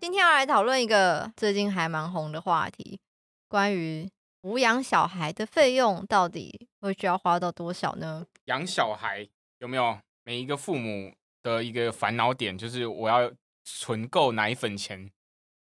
今天要来讨论一个最近还蛮红的话题，关于抚养小孩的费用到底会需要花到多少呢？养小孩有没有每一个父母的一个烦恼点，就是我要存够奶粉钱，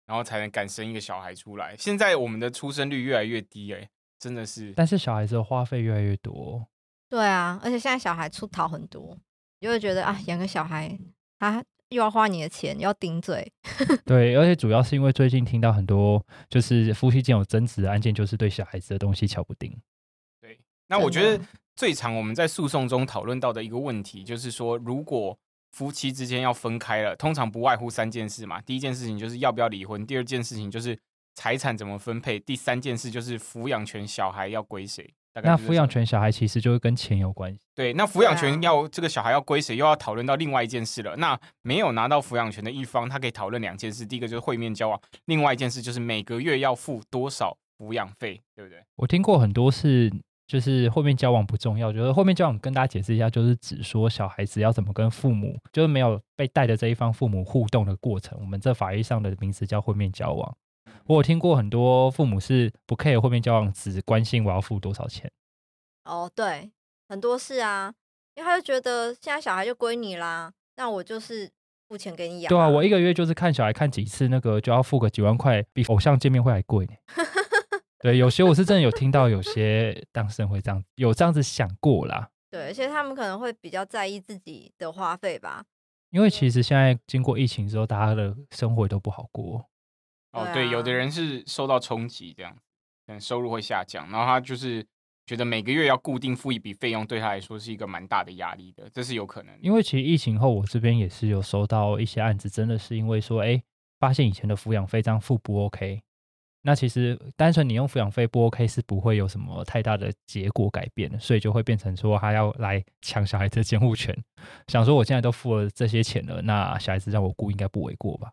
然后才能敢生一个小孩出来。现在我们的出生率越来越低，哎，真的是。但是小孩子的花费越来越多。对啊，而且现在小孩出逃很多，就会觉得啊，养个小孩他又要花你的钱，又要顶嘴。对，而且主要是因为最近听到很多就是夫妻间有争执的案件，就是对小孩子的东西瞧不定。对，那我觉得最常我们在诉讼中讨论到的一个问题，就是说，如果夫妻之间要分开了，通常不外乎三件事嘛。第一件事情就是要不要离婚，第二件事情就是财产怎么分配，第三件事就是抚养权小孩要归谁。大概那抚养权小孩其实就是跟钱有关系。对，那抚养权要、这个小孩要归谁，又要讨论到另外一件事了。那没有拿到抚养权的一方，他可以讨论两件事，第一个就是会面交往，另外一件事就是每个月要付多少抚养费，对不对？我听过很多是，就是后面交往不重要，就是后面交往跟大家解释一下，就是指说小孩子要怎么跟父母，就是没有被带的这一方父母互动的过程，我们这法律上的名词叫会面交往。我有听过很多父母是不 care 会面交往，只关心我要付多少钱。哦，对，很多事啊，因为他就觉得现在小孩就归你啦，那我就是付钱给你养、对啊，我一个月就是看小孩看几次，那个就要付个几万块，比偶像见面会还贵呢。对，有些我是真的有听到，有些当事人会这样，有这样子想过啦。对，而且他们可能会比较在意自己的花费吧。因为其实现在经过疫情之后，大家的生活都不好过。哦，对对，有的啊人是受到冲击，这样，可能收入会下降，然后他就是觉得每个月要固定付一笔费用，对他来说是一个蛮大的压力的，这是有可能。因为其实疫情后，我这边也是有收到一些案子，真的是因为说，哎，发现以前的抚养费这样付不 OK。那其实单纯你用抚养费不 OK 是不会有什么太大的结果改变的，所以就会变成说他要来抢小孩子的监护权，想说我现在都付了这些钱了，那小孩子让我顾应该不为过吧？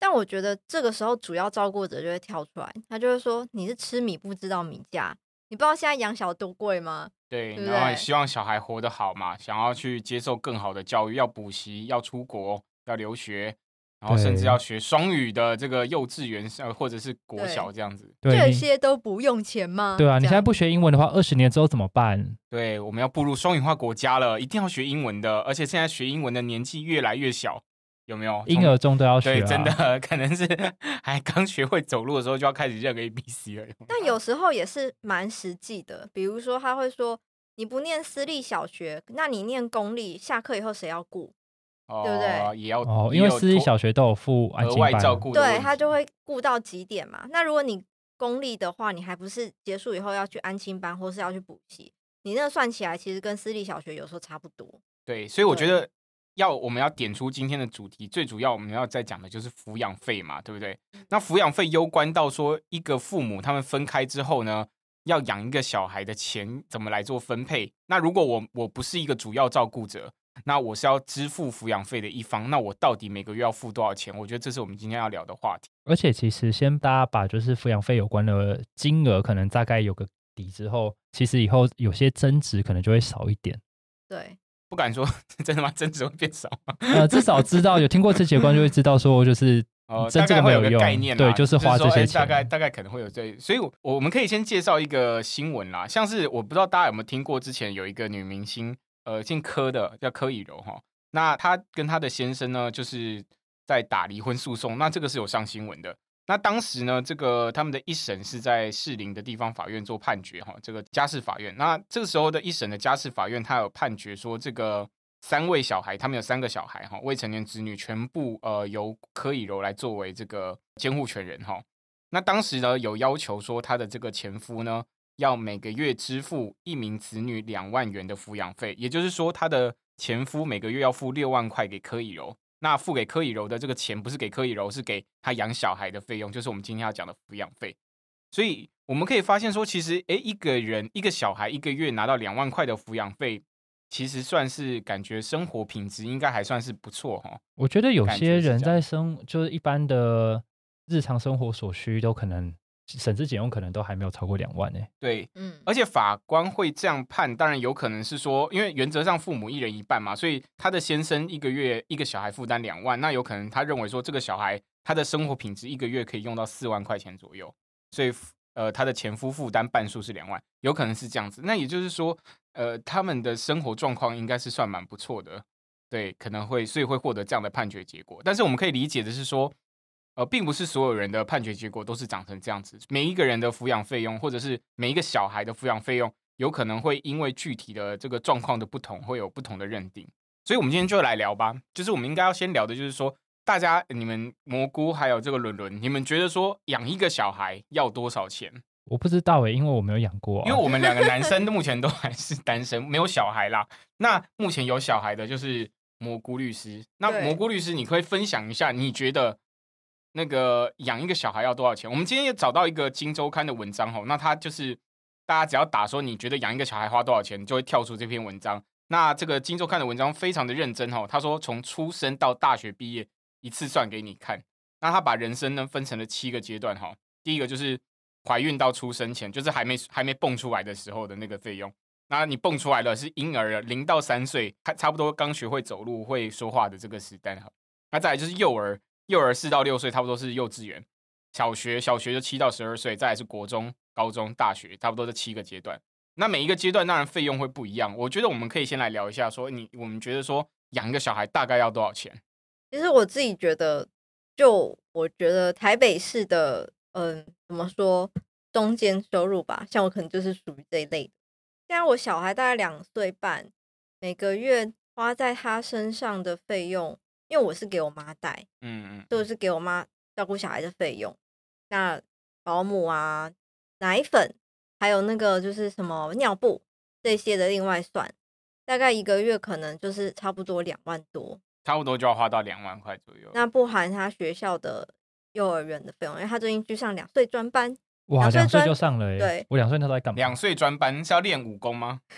但我觉得这个时候主要照顾者就会跳出来，他就会说：“你是吃米不知道米价，你不知道现在养小多贵吗对，对对然后也希望小孩活得好嘛，想要去接受更好的教育，要补习，要出国，要留学，然后甚至要学双语的这个幼稚园呃或者是国小这样子。？”对，这你些都不用钱吗？对啊，你现在不学英文的话，二十年之后怎么办？对，我们要步入双语化国家了，一定要学英文的，而且现在学英文的年纪越来越小，有没有？从婴儿中都要学、真的 可能是 还刚学会走路的时候就要开始认 A B C 了。但有时候也是蛮实际的，比如说他会说：“你不念私立小学，那你念公立，下课以后谁要顾？”对不对哦也要哦，因为私立小学都有付安额，外照顾对，他就会顾到几点嘛。那如果你公立的话，你还不是结束以后要去安亲班，或是要去补习，你那个算起来其实跟私立小学有时候差不多。对，所以我觉得要我们要点出今天的主题，最主要我们要再讲的就是抚养费嘛，对不对？嗯那抚养费攸关到说一个父母他们分开之后呢，要养一个小孩的钱怎么来做分配？那如果我我不是一个主要照顾者，那我是要支付抚养费的一方，那我到底每个月要付多少钱？我觉得这是我们今天要聊的话题。而且其实先大家把就是抚养费有关的金额可能大概有个底之后，其实以后有些增值可能就会少一点。对，不敢说 真的吗？增值会变少吗？呃，至少知道有听过这节观就会知道说就是哦，真大概会有个这个没有用概念啦，对就是花说这些钱哎大概大概可能会有这，所以我我们可以先介绍一个新闻啦，像是我不知道大家有没有听过，之前有一个女明星，呃，姓柯的，叫柯以柔哈，那她跟她的先生呢，就是在打离婚诉讼，那这个是有上新闻的。那当时呢，这个他们的一审是在士林的地方法院做判决哈，这个家事法院。那这个时候的一审的家事法院，他有判决说，这个三位小孩，他们有三个小孩哈，未成年子女全部呃由柯以柔来作为这个监护权人哈。那当时呢有要求说，他的这个前夫呢要每个月支付一名子女两万元的抚养费，也就是说，他的前夫每个月要付六万块给柯以柔，那付给柯以柔的这个钱不是给柯以柔，是给他养小孩的费用，就是我们今天要讲的抚养费。所以我们可以发现说，其实诶，一个人一个小孩一个月拿到两万块的抚养费，其实算是感觉生活品质应该还算是不错哈。我觉得有些人在生就是一般的日常生活所需都可能省吃俭用，可能都还没有超过两万呢、对，嗯，而且法官会这样判，当然有可能是说，因为原则上父母一人一半嘛，所以他的先生一个月一个小孩负担两万，那有可能他认为说这个小孩他的生活品质一个月可以用到四万块钱左右，所以呃他的前夫负担半数是两万，有可能是这样子。那也就是说，呃他们的生活状况应该是算蛮不错的，对，可能会所以会获得这样的判决结果。但是我们可以理解的是说，呃，并不是所有人的判决结果都是长成这样子，每一个人的抚养费用，或者是每一个小孩的抚养费用，有可能会因为具体的这个状况的不同，会有不同的认定。所以，我们今天就来聊吧。就是我们应该要先聊的，就是说，大家你们蘑菇还有这个伦伦，你们觉得说养一个小孩要多少钱？我不知道诶、因为我没有养过、啊。因为我们两个男生 目前都还是单身，没有小孩啦。那目前有小孩的就是蘑菇律师。那蘑菇律师，你可以分享一下，你觉得那个养一个小孩要多少钱？我们今天也找到一个《金周刊》的文章哦，那它就是大家只要打说你觉得养一个小孩花多少钱，就会跳出这篇文章。那这个《金周刊》的文章非常的认真哦，他说从出生到大学毕业一次算给你看。那他把人生呢分成了七个阶段哈，第一个就是怀孕到出生前，就是还没还没蹦出来的时候的那个费用。那你蹦出来了是婴儿了，零到三岁，还差不多刚学会走路、会说话的这个时代哈。那再来就是幼儿，幼儿四到六岁，差不多是幼稚园；小学，小学就七到十二岁，再来是国中、高中、大学，差不多这七个阶段。那每一个阶段当然费用会不一样。我觉得我们可以先来聊一下，说你我们觉得说养一个小孩大概要多少钱？其实我自己觉得，就我觉得台北市的，嗯，怎么说，中间收入吧，像我可能就是属于这一类的。现在我小孩大概两岁半，每个月花在他身上的费用，因为我是给我妈带，嗯嗯，都是给我妈照顾小孩的费用。那保姆啊、奶粉，还有那个就是什么尿布这些的另外算，大概一个月可能就是差不多两万多。差不多就要花到两万块左右。那不含他学校的幼儿园的费用，因为他最近去上两岁专班，哇，两岁就上了诶、对我两岁那时候在干嘛？两岁专班是要练武功吗？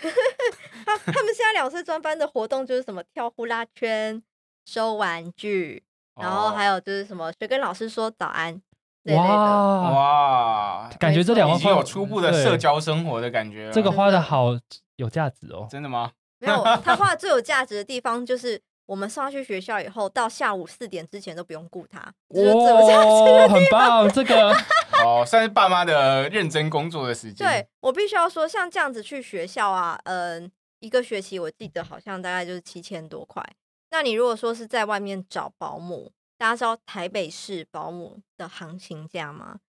他他们现在两岁专班的活动就是什么跳呼啦圈、收玩具，然后还有有就是什么学跟老师说早安。哇，哇，感觉这两万块有初步的社交生活的感觉。这个花的好有价值哦。真的吗？没有，他花的最有 价值的地方就是我们送他去学校以后，到下午四点之前都不用顾他，这就是最有价值的哇，很棒，这个 哦，算是爸妈的认真工作的时间。对我必须要说，像这样子去学校啊，嗯、一个学期我记得好像大概就是七千多块。那你如果说是在外面找保姆，大家知道台北市保姆的行情价吗？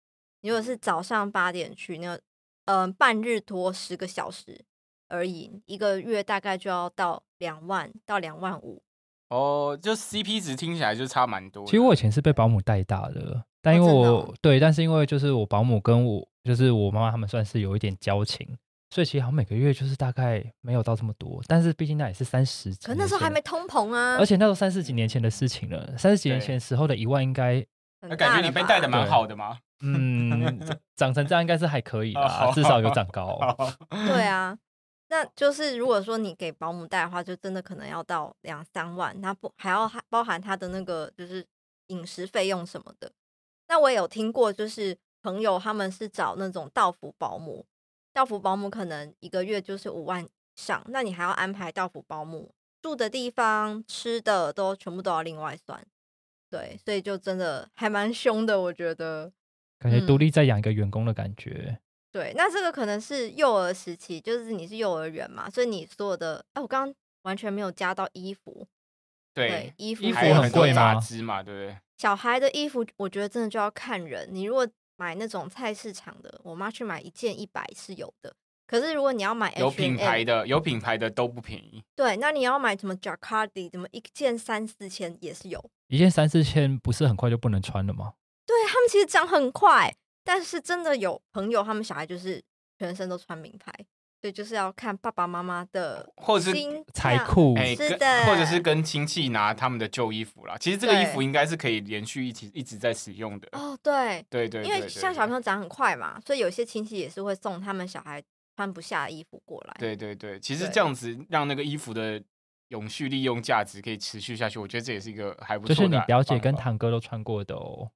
你如果是早上八点去，那个嗯、半日托十个小时而已，一个月大概就要到两万到两万五。哦，就 CP 值听起来就差蛮多。其实我以前是被保姆带大的，但因为我、对，但是因为就是我保姆跟我就是我妈妈他们算是有一点交情，所以其实好像每个月就是大概没有到这么多，但是毕竟那也是三十几，可那时候还没，通膨啊，而且那时候三十几年前的事情了，三十几年前时候的一万应该那感觉你被带的蛮好的嘛。嗯长成这样应该是还可以啦，哦至少有长 高。对啊，那就是如果说你给保姆带的话，就真的可能要到两三万，那不还要含包含他的那个就是饮食费用什么的。那我也有听过，就是朋友他们是找那种到府保姆，到府保姆可能一个月就是五万以上，那你还要安排到府保姆住的地方、吃的都全部都要另外算。对，所以就真的还蛮凶的，我觉得。感觉独嗯立在养一个员工的感觉。对，那这个可能是幼儿时期，就是你是幼儿园嘛，所以你所有的，哎，我刚刚完全没有加到衣服，对，衣服衣服很贵嘛，对不对？小孩的衣服，我觉得真的就要看人。你如果买那种菜市场的，我妈去买一件一百是有的，可是如果你要买有 H&M, 品牌的，有品牌的都不便宜。对，那你要买什么 Jacquardi，怎么一件三四千也是有。一件三四千不是很快就不能穿了吗？对他们其实涨很快，但是真的有朋友他们小孩就是全身都穿名牌，所以就是要看爸爸妈妈的或者是财库哎，跟是的或者是跟亲戚拿他们的旧衣服啦。其实这个衣服应该是可以连续一起一直在使用的。哦，对，对对，因为像小朋友长很快嘛，所以有些亲戚也是会送他们小孩穿不下的衣服过来。对对对，其实对这样子让那个衣服的永续利用价值可以持续下去，我觉得这也是一个还不错就是你表姐跟堂哥都穿过的哦，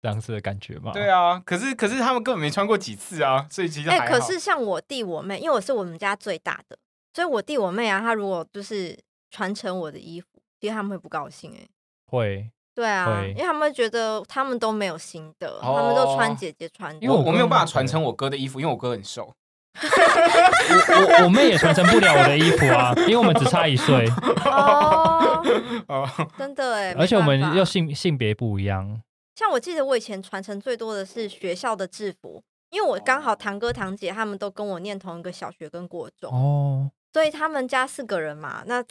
这样子的感觉吗？对啊，可是可是他们根本没穿过几次啊，所以其实哎、可是像我弟我妹，因为我是我们家最大的，所以我弟我妹啊，他如果就是传承我的衣服，其实他们会不高兴哎、会，对啊，因为他们会觉得他们都没有新的，他们都穿哦姐姐穿的。因为我我我没有办法传承我哥的衣服，因为我哥很瘦。我我妹也传承不了我的衣服啊，因为我们只差一岁，哦，哦，真的哎，而且我们没办法又性性别不一样。像我记得我以前传承最多的是学校的制服，因为我刚好堂哥堂姐他们都跟我念同一个小学跟国中，哦，所以他们家四个人嘛，那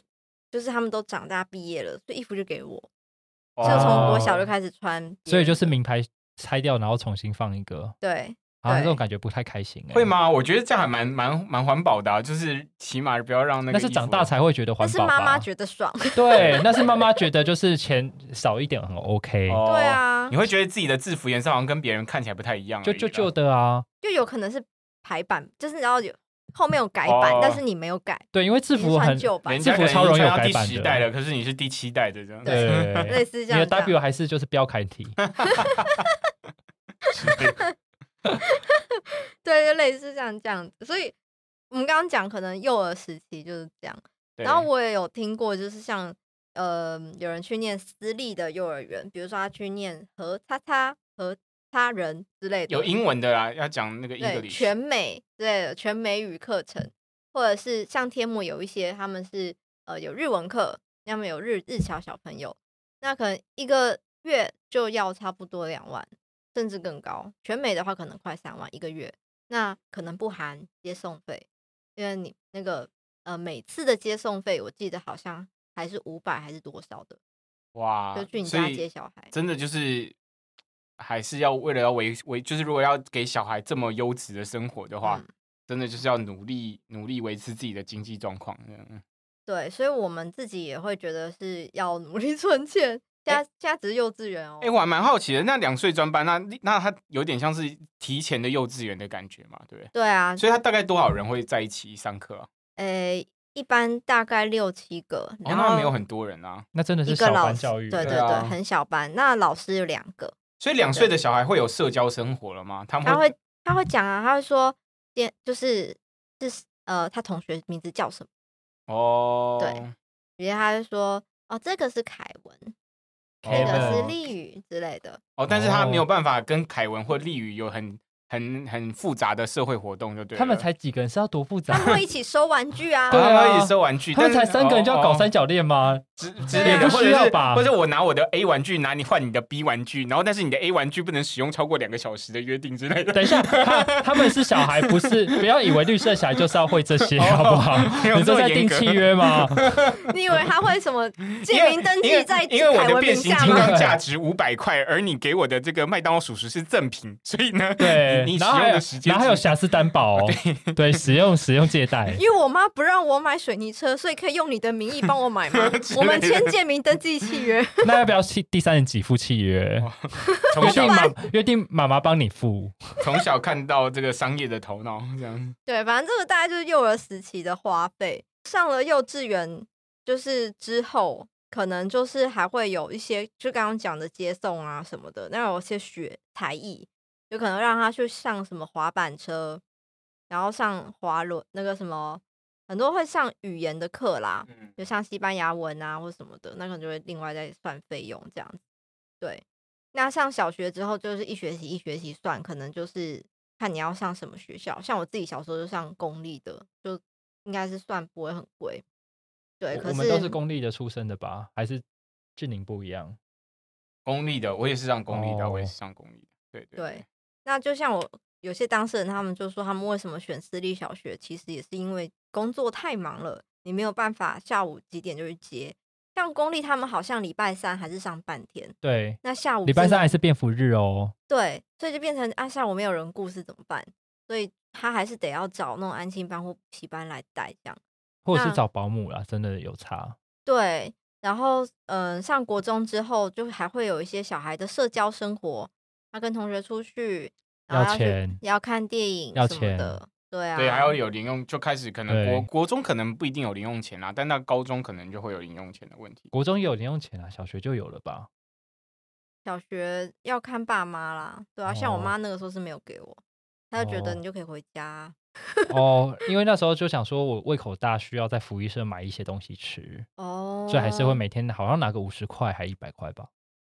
就是他们都长大毕业了，所以衣服就给我，就从我小就开始穿所以就是名牌拆掉，然后重新放一个，对。好像这种感觉不太开心、欸。会？吗？我觉得这样还蛮蛮蛮环保的、啊，就是起码不要让那个那是长大才会觉得环保吧？是妈妈觉得爽，对，那是妈妈 觉得就是钱少一点很 OK，、哦对，啊你，会觉得自己的制服颜色好像跟别人看起来不太一样就就旧的啊。就有可能是排版，就是然后有后面有改版，哦但是你没有改，对，因为制服很穿旧版制服超容易有改版的。了，可是你是第七代的这样。对对，类似这样你的。W 还是就是标楷体，对，就类似像这样子。所以我们刚刚讲，可能幼儿时期就是这样。然后我也有听过，就是像呃，有人去念私立的幼儿园，比如说他去念和叉叉和他人之类的，有英文的啦，要讲那个英对语全美之类的全美语课程，或者是像天母有一些他们是呃有日文课，他们有日日侨小朋友，那可能一个月就要差不多两万，甚至更高。全美的话可能快三万一个月，那可能不含接送费，因为你那个呃每次的接送费，我记得好像还是五百还是多少的，哇，就去你家接小孩。真的就是还是要为了要维维，就是如果要给小孩这么优质的生活的话，嗯真的就是要努力努力维持自己的经济状况。这样对，所以我们自己也会觉得是要努力 存钱。现在、现在只是幼稚园哦。哎、我还蛮好奇的，那两岁专班，那那他有点像是提前的幼稚园的感觉嘛，对不对？对啊，所以他大概多少人会在一起上课啊？诶、一般大概六七个，哦，然后那没有很多人啊。那真的是小班教育。对对对，很小班。那老师有两个，所以两岁的小孩会有社交生活了吗？他们他会他会讲啊，他会说，今就是是呃，他同学名字叫什么？哦，对比如他就说，哦，这个是凯文，这个是 Kevin 丽宇之类的。哦，但是他没有哦。办法跟凯文或丽宇有很很很复杂的社会活动，就对。他们才几个人是要多复杂他？们会一起收玩具啊。对 啊他们一起收玩具，他们才三个人就要搞三哦角恋吗？之对之类的，也不或者是需要吧或者我拿我的 A 玩具拿你换你的 B 玩具，然后但是你的 A 玩具不能使用超过两个小时的约定之类的。等一下，他他们是小孩，不是不要以为绿色小孩就是要会这些，好不好？你这么严格这在订契约吗？你以为他会什么借名登因为记在因为我的变形？金刚价值五百块，而你给我的这个麦当劳属实是赠品，所以呢，对，你你使然后还有用的时间然后还有瑕疵担保哦，对，使用使用借贷。因为我妈不让我买水泥车，所以可以用你的名义帮我买吗 我们签建名登记契约。那要不要契第三人给付契约？从小约定妈约定妈妈帮你付。从小看到这个商业的头脑，这样对，反正这个大概就是幼儿时期的花费。上了幼稚园，就是之后可能就是还会有一些，就刚刚讲的接送啊什么的，那有些学才艺，有可能让他去上什么滑板车，然后上滑轮那个什么，很多会上语言的课啦，嗯，就像西班牙文啊或什么的，那可能就会另外再算费用这样子。对，那上小学之后就是一学期一学期算，可能就是看你要上什么学校。像我自己小时候就上公立的，就应该是算不会很贵。对，可是我们都是公立的出身的吧？还是俊宁不一样？公立的，我也是上公立的，我也哦是上公立的，对对对，那就像我有些当事人，他们就说他们为什么选私立小学，其实也是因为工作太忙了，你没有办法下午几点就去接。像公立他们好像礼拜三还是上半天，对，那下午礼拜三还是便服日哦。对，所以就变成啊下午没有人顾是怎么办？所以他还是得要找那种安心班或补习班来带这样。或者是找保姆啦，真的有差。对，然后嗯、呃上国中之后，就还会有一些小孩的社交生活，他跟同学出去，然后要要去钱要看电影要钱的，对。啊，对，还要。有零用，就开始可能国对。国中可能不一定有零用钱啦，但到高中可能就会有零用钱的问题。国中也有零用钱啊，小学就有了吧？小学要看爸妈啦，对啊，像我哦。妈那个时候是没有给我，她就觉得哦。你就可以回家。啊，哦，因为那时候就想 说我胃口大，需要在福利社买一些东西吃，哦，所以还是会每天好像拿个五十块还一百块吧。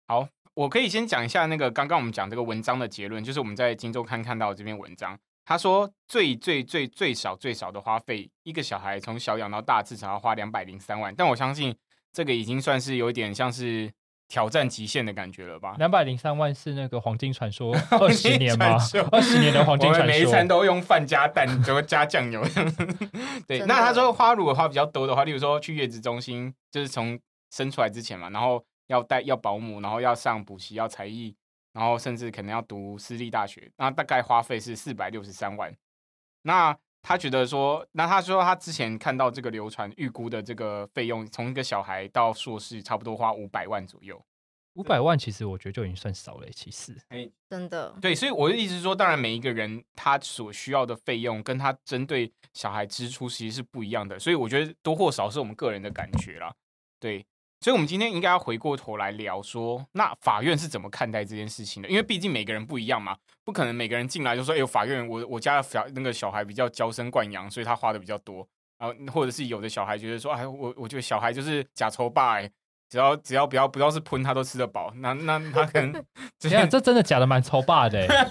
好，我可以先讲一下那个刚刚我们讲这个文章的结论，就是我们在金周刊看到这篇文章，他说最最最最少最少的花费，一个小孩从小养到大至少要花两百零三万，但我相信这个已经算是有一点像是挑战极限的感觉了吧？两百零三万是那个黄金传说 二十年吗？二十年的黄金我们传每一餐说。都用饭加蛋，怎么加酱油。对，那他说花如果花比较多的话，例如说去月子中心，就是从生出来之前嘛，然后要带要保姆，然后要上补习，要才艺，然后甚至可能要读私立大学，那大概花费是四百六十三万。那他觉得说，那他说他之前看到这个流传预估的这个费用，从一个小孩到硕士，差不多花五百万左右。五百万其实我觉得就已经算少了欸，其实。哎真的，对，所以我的意思是说，当然每一个人他所需要的费用跟他针对小孩支出其实是不一样的，所以我觉得多或少是我们个人的感觉啦。对，所以我们今天应该要回过头来聊说，那法院是怎么看待这件事情的？因为毕竟每个人不一样嘛，不可能每个人进来就说，哎呦，法院我我家的小那个小孩比较娇生惯养，所以他花的比较多。然后或者是有的小孩觉得说，哎，我我觉得小孩就是假愁爸哎。只要只要不要不要是喷他都吃得饱，那那他可能这这样这真的假的蛮丑霸的欸。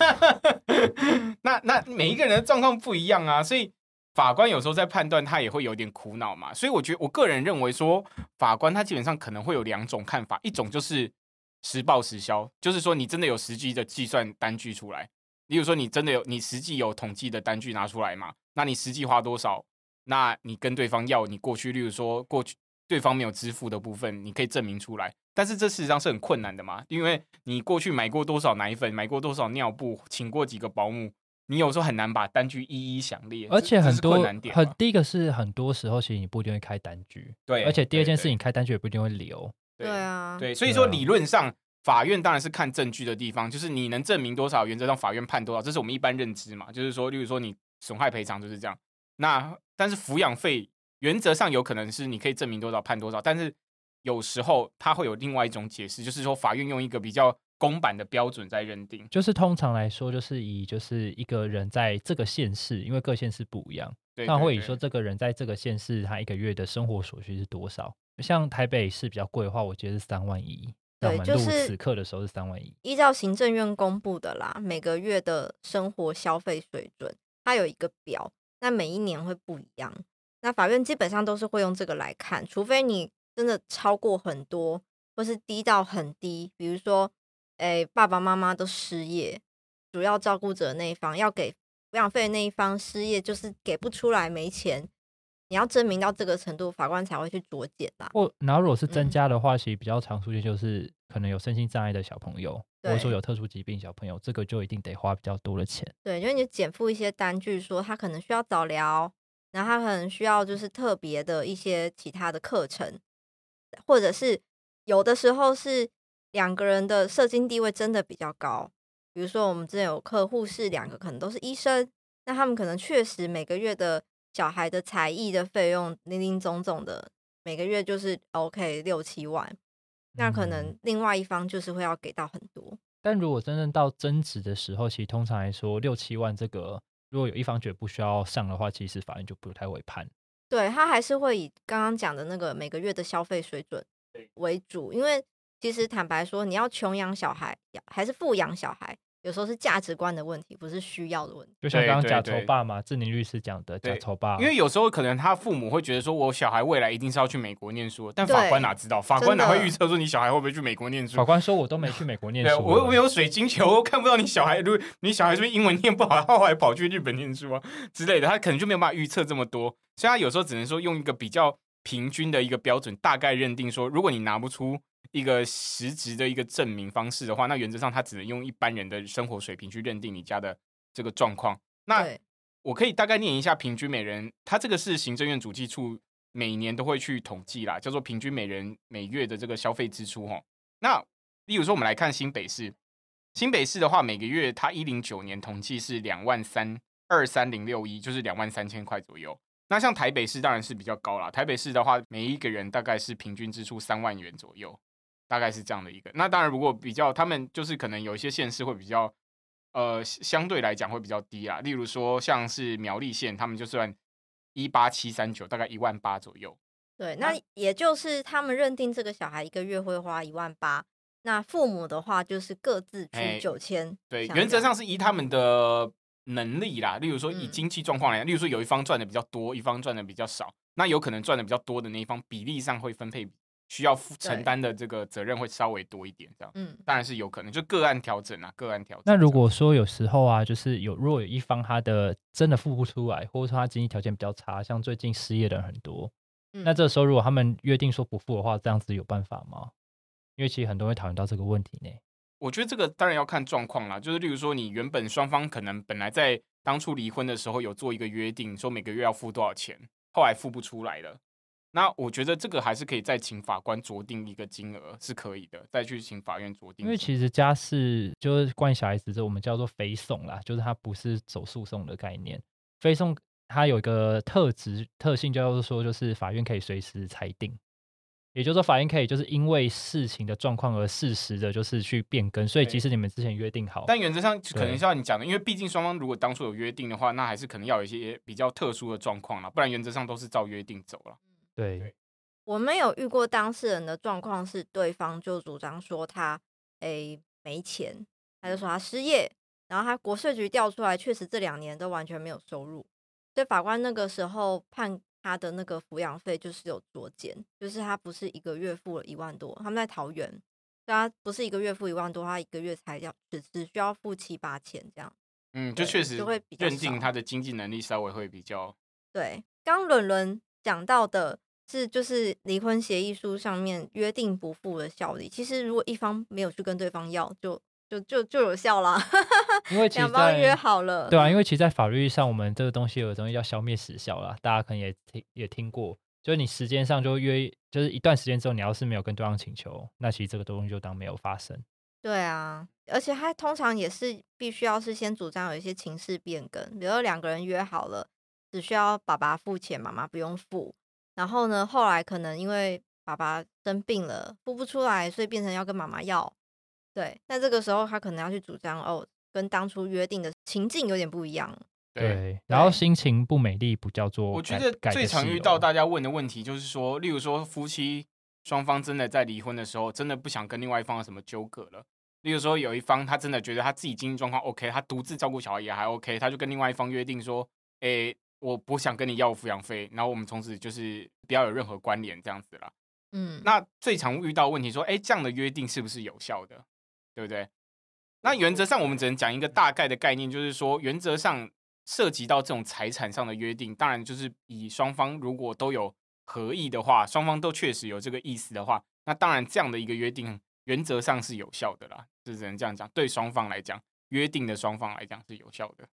那那每一个人的状况不一样啊，所以法官有时候在判断他也会有点苦恼嘛。所以我觉得我个人认为说，法官他基本上可能会有两种看法，一种就是实报实销，就是说你真的有实际的计算单据出来，例如说你真的有你实际有统计的单据拿出来嘛，那你实际花多少，那你跟对方要你过去，例如说过去对方没有支付的部分，你可以证明出来。但是这事实上是很困难的嘛，因为你过去买过多少奶粉，买过多少尿布，请过几个保姆，你有时候很难把单据一一详列，而且很多困难点很第一个是很多时候其实你不一定会开单据，对，而且第二件事你开单据也不一定会留。对啊，对，所以说理论上，法院当然是看证据的地方，就是你能证明多少，原则上法院判多少，这是我们一般认知嘛。就是说，例如说你损害赔偿就是这样。那但是抚养费原则上有可能是你可以证明多少判多少，但是有时候它会有另外一种解释，就是说法院用一个比较公版的标准在认定。就是通常来说，就是以就是一个人在这个县市，因为各县市不一样，对，那会以说这个人在这个县市他一个月的生活所需是多少？像台北市比较贵的话，我觉得是三万一。在我们录对就是此刻的时候是三万一。依照行政院公布的啦，每个月的生活消费水准，它有一个表，那每一年会不一样。那法院基本上都是会用这个来看，除非你真的超过很多，或是低到很低，比如说，哎，爸爸妈妈都失业，主要照顾者那一方要给抚养费的那一方失业，就是给不出来没钱，你要证明到这个程度，法官才会去酌减啦。或然后如果是增嗯加的话，其实比较常出现就是可能有身心障碍的小朋友，或者说有特殊疾病小朋友，这个就一定得花比较多的钱。对，因为你减负一些单据，说他可能需要早疗，然后他可能需要就是特别的一些其他的课程，或者是有的时候是两个人的社经地位真的比较高，比如说我们之前有客户是两个可能都是医生，那他们可能确实每个月的小孩的才艺的费用零零总总的，每个月就是 OK 六七万，那可能嗯另外一方就是会要给到很多。但如果真正到争执的时候，其实通常来说六七万这个，如果有一方觉得不需要上的话，其实法院就不太会判。对他还是会以刚刚讲的那个每个月的消费水准为主，因为其实坦白说，你要穷养小孩还是富养小孩，有时候是价值观的问题，不是需要的问题。就像对刚刚假对对筹爸嘛，志宁律师讲的假对筹爸，因为有时候可能他父母会觉得说，我小孩未来一定是要去美国念书，但法官哪知道？法官哪会预测说你小孩会不会去美国念书法？官说我都没去美国 念对，书了，我又没有水晶球，我看不到你小孩。如果你小孩是不是英文念不好，他后来跑去日本念书啊之类的，他可能就没有办法预测这么多，所以他有时候只能说用一个比较平均的一个标准，大概认定说，如果你拿不出一个实质的一个证明方式的话，那原则上他只能用一般人的生活水平去认定你家的这个状况。那我可以大概念一下平均每人，他这个是行政院主计处每年都会去统计啦，叫做平均每人每月的这个消费支出哈。那例如说，我们来看新北市，新北市的话，每个月它一零九年统计是两万三二三零六一，就是两万三千块左右。那像台北市当然是比较高啦，台北市的话，每一个人大概是平均支出三万元左右，大概是这样的一个。那当然，如果比较他们就是可能有一些县市会比较。呃，相对来讲会比较低啊。例如说，像是苗栗县，他们就算一八七三九，大概一万八左右。对，那也就是他们认定这个小孩一个月会花一万八，那父母的话就是各自出哎九千。对，原则上是以他们的能力啦。例如说，以嗯经济状况来讲，例如说有一方赚的比较多，一方赚的比较少，那有可能赚的比较多的那一方比例上会分配，需要负承担的这个责任会稍微多一点。这样嗯，当然是有可能，就个案调整啊，个案调整。那如果说有时候啊，就是有如果有一方他的真的付不出来，或者说他经济条件比较差，像最近失业的人很多，那嗯这时候如果他们约定说不付的话，这样子有办法吗？因为其实很多人会讨论到这个问题呢。我觉得这个当然要看状况啦，就是例如说，你原本双方可能本来在当初离婚的时候有做一个约定，说每个月要付多少钱，后来付不出来了，那我觉得这个还是可以再请法官酌定一个金额是可以的，再去请法院酌定。因为其实家事就是关于小孩子，这我们叫做非讼啦，就是它不是走诉讼的概念。非讼它有一个特质特性，叫做说就是法院可以随时裁定，也就是说法院可以就是因为事情的状况而适时的，就是去变更。所以对即使你们之前约定好，但原则上可能对是要你讲的，因为毕竟双方如果当初有约定的话，那还是可能要有一些比较特殊的状况啦，不然原则上都是照约定走了。对对我们有遇过当事人的状况是，对方就主张说他诶、没钱，他就说他失业，然后他国税局调出来，确实这两年都完全没有收入，所以法官那个时候判他的那个抚养费就是有酌减，就是他不是一个月付了一万多，他们在桃园，所以他不是一个月付一万多，他一个月才要只只需要付七八千这样。嗯，就对确实就会认定他的经济能力稍微会比较对，刚伦伦讲到的是，就是离婚协议书上面约定不付的效力。其实如果一方没有去跟对方要，就就就就有效啦，因为两方约好了。对啊，因为其实，在法律上，我们这个东西有个东西叫消灭时效啦，大家可能也听也听过，就是你时间上就约，就是一段时间之后，你要是没有跟对方请求，那其实这个东西就当没有发生。对啊，而且他通常也是必须要是先主张有一些情势变更，比如说两个人约好了，只需要爸爸付钱，妈妈不用付。然后呢，后来可能因为爸爸生病了，付不出来，所以变成要跟妈妈要。对，那这个时候他可能要去主张哦，跟当初约定的情境有点不一样。对，然后心情不美丽不叫做我觉得最常遇到大家问的问题就是说，例如说夫妻双方真的在离婚的时候，真的不想跟另外一方有什么纠葛了。例如说有一方他真的觉得他自己经济状况 OK，他独自照顾小孩也还 OK，他就跟另外一方约定说，诶，我不想跟你要抚养费，然后我们从此就是不要有任何关联这样子啦。嗯，那最常遇到问题说，哎，这样的约定是不是有效的？对不对？那原则上我们只能讲一个大概的概念，就是说原则上涉及到这种财产上的约定，当然就是以双方如果都有合意的话，双方都确实有这个意思的话，那当然这样的一个约定原则上是有效的啦，就只能这样讲。对双方来讲，约定的双方来讲是有效的。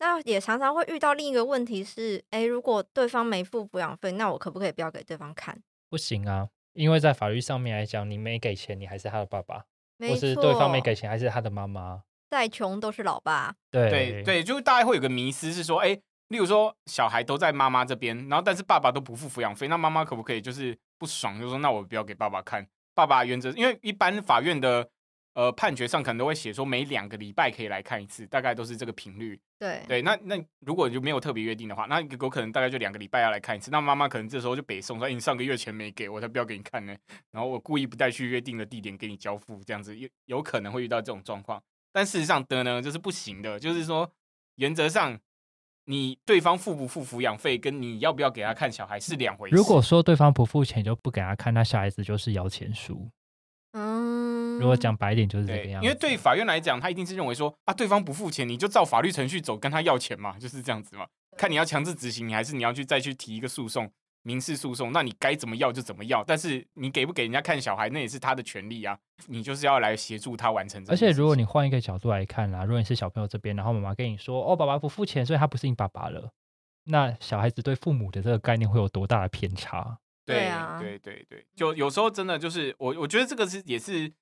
那也常常会遇到另一个问题是，哎，如果对方没付抚养费，那我可不可以不要给对方看？不行啊，因为在法律上面来讲，你没给钱，你还是他的爸爸，没或是对方没给钱，还是他的妈妈。再穷都是老爸。对对对，就是大家会有个迷思是说，哎，例如说小孩都在妈妈这边，然后但是爸爸都不付抚养费，那妈妈可不可以就是不爽，就说那我不要给爸爸看？爸爸原则，因为一般法院的呃判决上可能都会写说每两个礼拜可以来看一次，大概都是这个频率。对对，那那如果就没有特别约定的话，那有可能大概就两个礼拜要来看一次。那妈妈可能这时候就北宋说，哎，你上个月钱没给我，才不要给你看呢。然后我故意不带去约定的地点给你交付，这样子有有可能会遇到这种状况。但事实上的呢，就是不行的，就是说原则上你对方付不付抚养费，跟你要不要给他看小孩是两回事。如果说对方不付钱就不给他看，那小孩子就是摇钱树。嗯，如果讲白一点就是这个，样子。因为对法院来讲，他一定是认为说啊，对方不付钱，你就照法律程序走，跟他要钱嘛，就是这样子嘛。看你要强制执行，你还是你要去再去提一个诉讼，民事诉讼，那你该怎么要就怎么要，但是你给不给人家看小孩，那也是他的权利啊，你就是要来协助他完成这而件事情。且如果你换一个角度来看啦，如果你是小朋友这边，然后妈妈跟你说，哦，爸爸不付钱，所以他不是你爸爸了，那小孩子对父母的这个概念会有多大的偏差？对啊对对对，就有时候真的就是我，我觉得这个是也是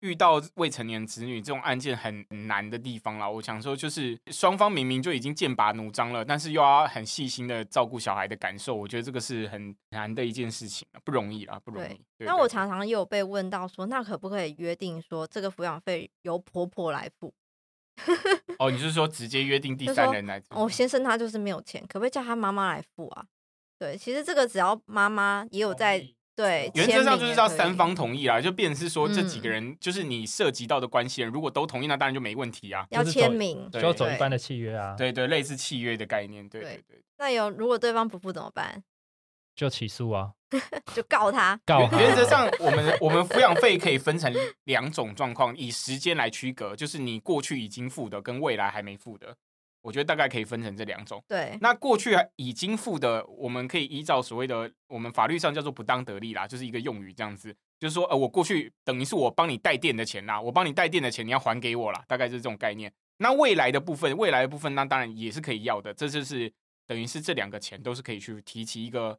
遇到未成年子女这种案件很难的地方啦。我想说，就是双方明明就已经剑拔弩张了，但是又要很细心的照顾小孩的感受，我觉得这个是很难的一件事情啊，不容易啦，不容易那我常常也有被问到说，那可不可以约定说这个抚养费由婆婆来付？哦，你是说直接约定第三人来？哦，先生他就是没有钱，可不可以叫他妈妈来付啊？对，其实这个只要妈妈也有在对，原则上就是要三方同意啦，就变成是说这几个嗯人，就是你涉及到的关系人，如果都同意，那当然就没问题啊。要签名。要走一般的契约啊，对对，类似契约的概念，对对对对。那有如果对方不付怎么办？就起诉啊，就告他。告他原则上，我们我们抚养费可以分成两种状况，以时间来区隔，就是你过去已经付的跟未来还没付的，我觉得大概可以分成这两种。对，那过去已经付的，我们可以依照所谓的我们法律上叫做不当得利啦，就是一个用语这样子，就是说呃，我过去等于是我帮你带电的钱啦，我帮你带电的钱你要还给我啦，大概就是这种概念。那未来的部分，未来的部分那当然也是可以要的，这就是等于是这两个钱都是可以去提起一个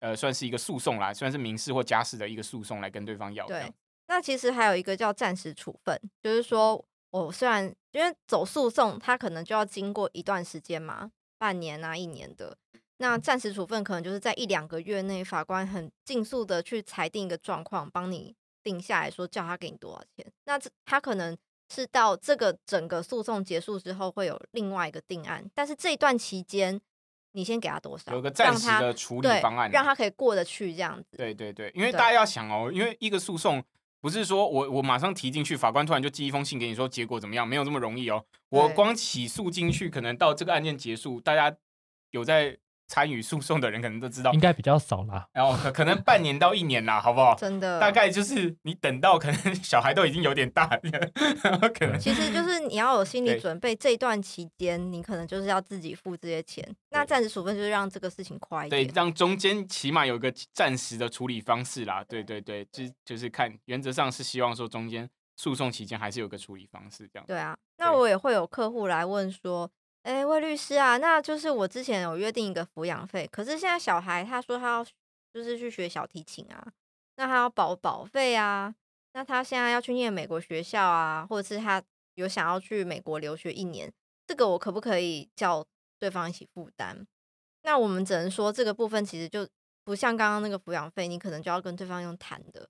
呃，算是一个诉讼啦，算是民事或家事的一个诉讼来跟对方要的对。那其实还有一个叫暂时处分，就是说我虽然因为走诉讼，它可能就要经过一段时间嘛，半年啊、一年的。那暂时处分可能就是在一两个月内，法官很尽速的去裁定一个状况，帮你定下来说叫他给你多少钱。那这他可能是到这个整个诉讼结束之后会有另外一个定案，但是这一段期间你先给他多少，有个暂时的处理方案啊，让他可以过得去这样子。对对对，因为大家要想哦，因为一个诉讼不是说我我马上提进去，法官突然就寄一封信给你说结果怎么样，没有这么容易哦。我光起诉进去，可能到这个案件结束，大家有在参与诉讼的人可能都知道应，该比较少啦。然后可可能半年到一年啦，好不好？真的，大概就是你等到可能小孩都已经有点大了，然后可能其实就是你要有心理准备，这一段期间你可能就是要自己付这些钱。那暂时处分就是让这个事情快一点对。让中间起码有个暂时的处理方式啦。对对对，就就是看原则上是希望说中间诉讼期间还是有个处理方式这样。对啊，那我也会有客户来问说，哎，魏律师啊，那就是我之前有约定一个抚养费，可是现在小孩他说他要就是去学小提琴啊，那他要保保费啊，那他现在要去念美国学校啊，或者是他有想要去美国留学一年，这个我可不可以叫对方一起负担？那我们只能说这个部分其实就不像刚刚那个抚养费，你可能就要跟对方用谈的。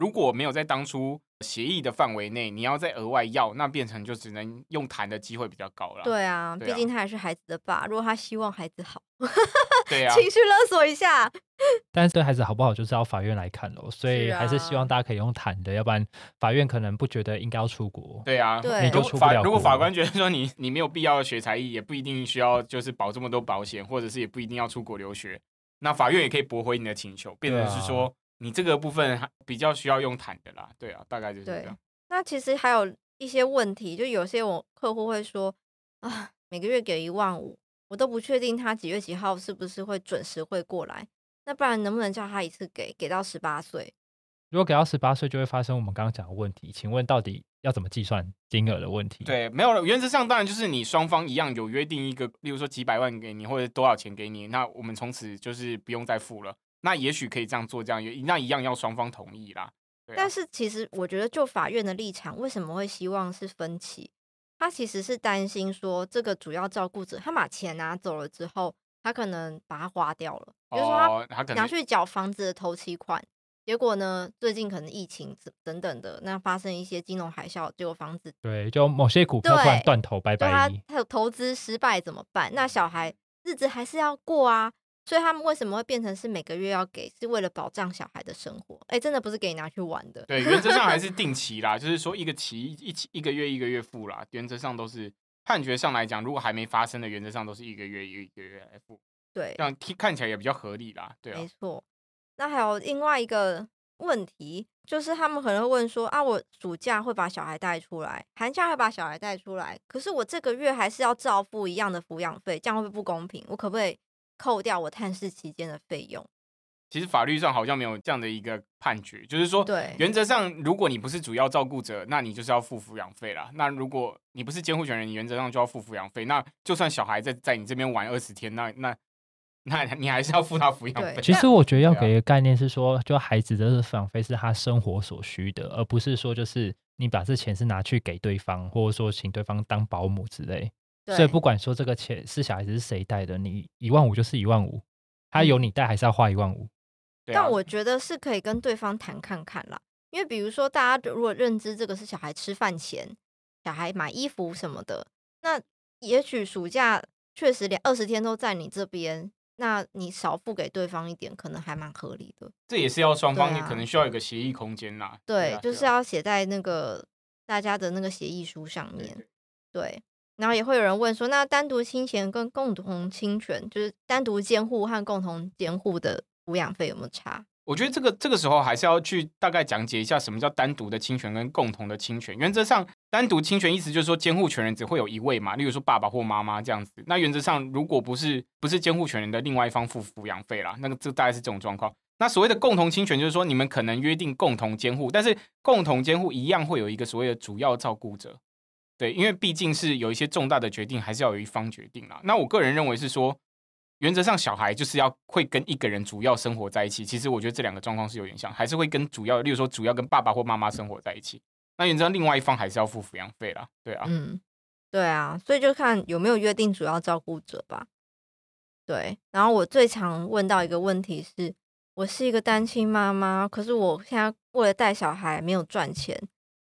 如果没有在当初协议的范围内，你要再额外要，那变成就只能用谈的机会比较高了。对啊，对啊毕竟他还是孩子的爸，如果他希望孩子好，对啊，情绪勒索一下。但是对孩子好不好，就是要法院来看喽。所以是还是希望啊大家可以用谈的，要不然法院可能不觉得应该要出国。对啊，对你就如果法出不了国如果法官觉得说你你没有必要学才艺，也不一定需要就是保这么多保险，或者是也不一定要出国留学，那法院也可以驳回你的请求，变成是说你这个部分还比较需要用谈的啦。对啊，大概就是这样。那其实还有一些问题，就有些我客户会说啊，每个月给一万五，我都不确定他几月几号是不是会准时会过来。那不然能不能叫他一次给给到十八岁？如果给到十八岁，就会发生我们刚刚讲的问题。请问到底要怎么计算金额的问题？，对，没有了。原则上当然就是你双方一样有约定一个，例如说几百万给你，或者多少钱给你，那我们从此就是不用再付了。那也许可以这样做，这样也那一样要双方同意啦。但是其实我觉得，就法院的立场，为什么会希望是分歧？他其实是担心说，这个主要照顾者他把钱拿走了之后，他可能把它花掉了，比如说他哦，他可能拿去缴房子的头期款，结果呢，最近可能疫情等等等的，那发生一些金融海啸，结果房子对，就某些股票突然断头，拜拜。他有投资失败怎么办？那小孩日子还是要过啊，所以他们为什么会变成是每个月要给，是为了保障小孩的生活？哎，真的不是给你拿去玩的。对，原则上还是 定期啦，就是说一个期一期一个月一个月付啦，原则上都是判决上来讲，如果还没发生的，原则上都是一个月一个一个月来付，对，这样听看起来也比较合理啦。对啊没，错。那还有另外一个问题，就是他们可能会问说啊，我暑假会把小孩带出来，寒假会把小孩带出来，可是我这个月还是要照付一样的抚养费，这样会不会不公平？我可不可以扣掉我探视期间的费用。其实法律上好像没有这样的一个判决，就是说，对原则上如果你不是主要照顾者，那你就是要付抚养费啦。那如果你不是监护权人，你原则上就要付抚养费。那就算小孩在在你这边玩二十天，那那那你还是要付他抚养对费。其实我觉得要给的概念是说，就孩子的抚养费是他生活所需的，而不是说就是你把这钱是拿去给对方，或者说请对方当保姆之类。对所以不管说这个钱是小孩子是谁带的，你一万五就是一万五，他有嗯你带还是要花一万五。但我觉得是可以跟对方谈看看啦，因为比如说大家如果认知这个是小孩吃饭钱、小孩买衣服什么的，那也许暑假确实连二十天都在你这边，那你少付给对方一点，可能还蛮合理的。这也是要双方，你可能需要有一个协议空间啦。对，啊就是对啊要写在那个大家的那个协议书上面。对对对，然后也会有人问说，那单独侵权跟共同侵权，就是单独监护和共同监护的抚养费有没有差？我觉得这个这个时候还是要去大概讲解一下什么叫单独的侵权跟共同的侵权。原则上，单独侵权意思就是说监护权人只会有一位嘛，例如说爸爸或妈妈这样子。那原则上，如果不是不是监护权人的另外一方付抚养费啦，那个这大概是这种状况。那所谓的共同侵权，就是说你们可能约定共同监护，但是共同监护一样会有一个所谓的主要照顾者。对，因为毕竟是有一些重大的决定，还是要有一方决定啦。那我个人认为是说，原则上小孩就是要会跟一个人主要生活在一起。其实我觉得这两个状况是有点像，还是会跟主要，例如说主要跟爸爸或妈妈生活在一起。那原则上另外一方还是要付抚养费啦。对啊，嗯，对啊，所以就看有没有约定主要照顾者吧。对，然后我最常问到一个问题是，我是一个单亲妈妈，可是我现在为了带小孩没有赚钱，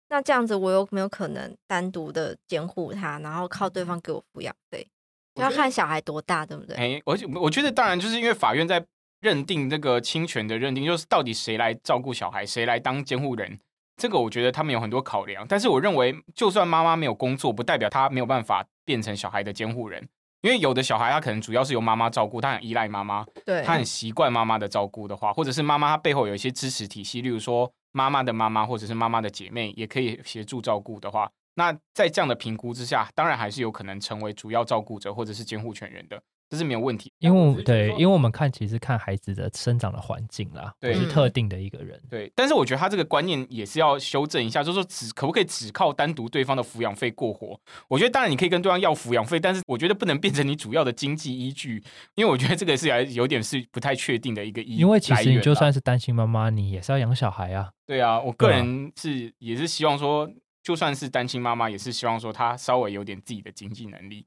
那这样子我有没有可能单独的监护他，然后靠对方给我抚养费？要看小孩多大，对不对？哎，而且我觉得当然就是因为法院在认定这个侵权的认定，就是到底谁来照顾小孩，谁来当监护人。这个我觉得他们有很多考量，但是我认为，就算妈妈没有工作，不代表她没有办法变成小孩的监护人。因为有的小孩他可能主要是由妈妈照顾，他很依赖妈妈，对，他很习惯妈妈的照顾的话，或者是妈妈她背后有一些支持体系，例如说妈妈的妈妈或者是妈妈的姐妹也可以协助照顾的话，那在这样的评估之下，当然还是有可能成为主要照顾者或者是监护权人的，这是没有问题。因为对，因为我们看其实看孩子的生长的环境啦，对不是特定的一个人。对，但是我觉得他这个观念也是要修正一下，就是说只可不可以只靠单独对方的抚养费过活？我觉得当然你可以跟对方要抚养费，但是我觉得不能变成你主要的经济依据，因为我觉得这个是还有点是不太确定的一个依。因为其实你就算是单亲妈妈，你也是要养小孩啊。对啊，我个人是也是希望说，就算是单亲妈妈，也是希望说她稍微有点自己的经济能力。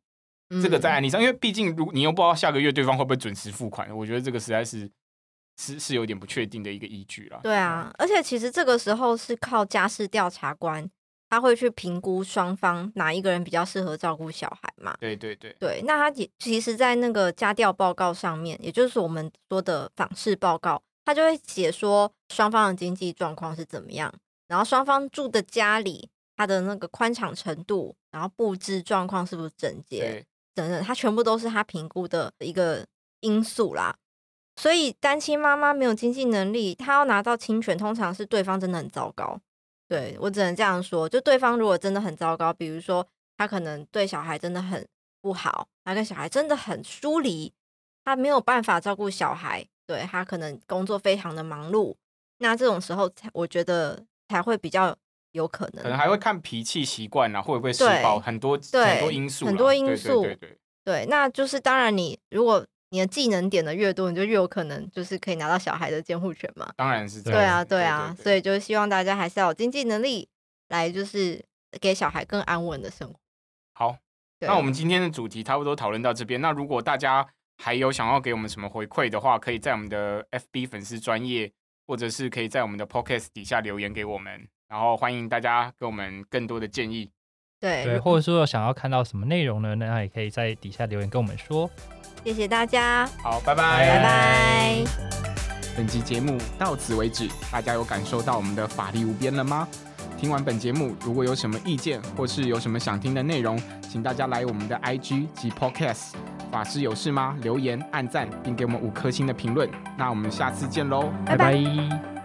这个在嗯案例上，因为毕竟如你又不知道下个月对方会不会准时付款，我觉得这个实在是是是有点不确定的一个依据啦。对啊，而且其实这个时候是靠家事调查官，他会去评估双方哪一个人比较适合照顾小孩嘛。对对对对，那他也其实，在那个家调报告上面，也就是我们说的访视报告，他就会写说双方的经济状况是怎么样，然后双方住的家里他的那个宽敞程度，然后布置状况是不是整洁对等等，它全部都是他评估的一个因素啦。所以单亲妈妈没有经济能力，她要拿到侵权，通常是对方真的很糟糕。对我只能这样说，就对方如果真的很糟糕，比如说他可能对小孩真的很不好，他跟小孩真的很疏离，他没有办法照顾小孩，对他可能工作非常的忙碌，那这种时候才我觉得才会比较有可能，可能还会看脾气习惯啊，会不会施对暴，很多很多因素，很多因素对对对对，那就是当然你如果你的技能点的越多，你就越有可能就是可以拿到小孩的监护权嘛。当然是这样对啊。对啊，所以以就是希望大家还是要有经济能力来，就是给小孩更安稳的生活。好，那我们今天的主题差不多讨论到这边。那如果大家还有想要给我们什么回馈的话，可以在我们的 FB 粉丝专业，或者是可以在我们的 Podcast 底下留言给我们，然后欢迎大家给我们更多的建议。对，对，或者说有想要看到什么内容呢？那也可以在底下留言跟我们说。谢谢大家，好，拜拜拜拜。本集节目到此为止，大家有感受到我们的法力无边了吗？听完本节目，如果有什么意见或是有什么想听的内容，请大家来我们的 IG 及 Podcast 法师有事吗？留言、按赞，并给我们五颗星的评论。那我们下次见喽，拜拜拜